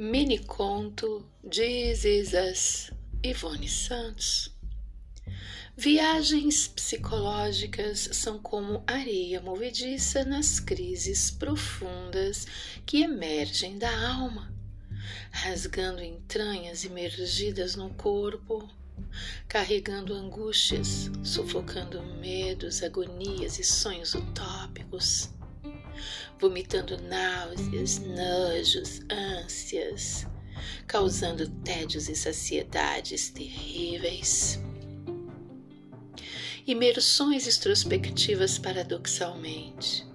Mini conto This Us, Ivone Santos. Viagens psicológicas são como areia movediça nas crises profundas que emergem da alma, rasgando entranhas imergidas no corpo, carregando angústias, sufocando medos, agonias e sonhos utópicos vomitando náuseas, nojos, ânsias, causando tédios e saciedades terríveis. Imersões extrospectivas paradoxalmente.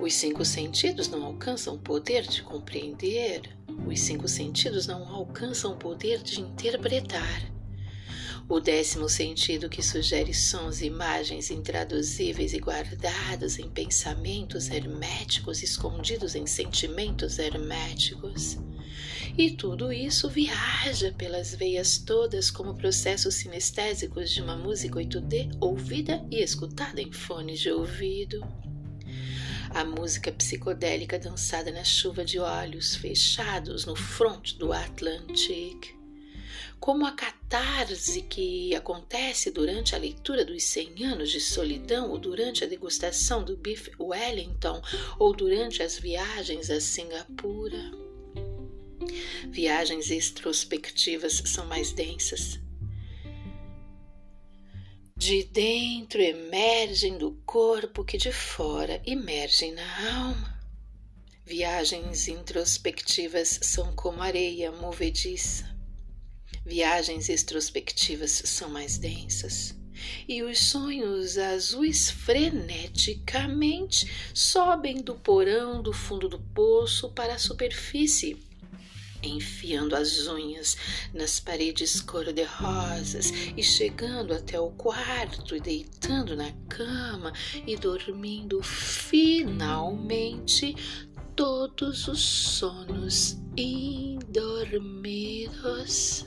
Os cinco sentidos não alcançam o poder de compreender, os cinco sentidos não alcançam o poder de interpretar. O décimo sentido que sugere sons e imagens intraduzíveis e guardados em pensamentos herméticos, escondidos em sentimentos herméticos. E tudo isso viaja pelas veias todas como processos sinestésicos de uma música 8D ouvida e escutada em fones de ouvido. A música psicodélica dançada na chuva de olhos fechados no fronte do Atlantic como a catarse que acontece durante a leitura dos 100 anos de solidão, ou durante a degustação do bife Wellington, ou durante as viagens a Singapura. Viagens extrospectivas são mais densas. De dentro emergem do corpo que de fora emergem na alma. Viagens introspectivas são como areia movediça Viagens extrospectivas são mais densas. E os sonhos azuis freneticamente sobem do porão do fundo do poço para a superfície, enfiando as unhas nas paredes cor-de-rosas e chegando até o quarto e deitando na cama e dormindo finalmente todos os sonos indormidos.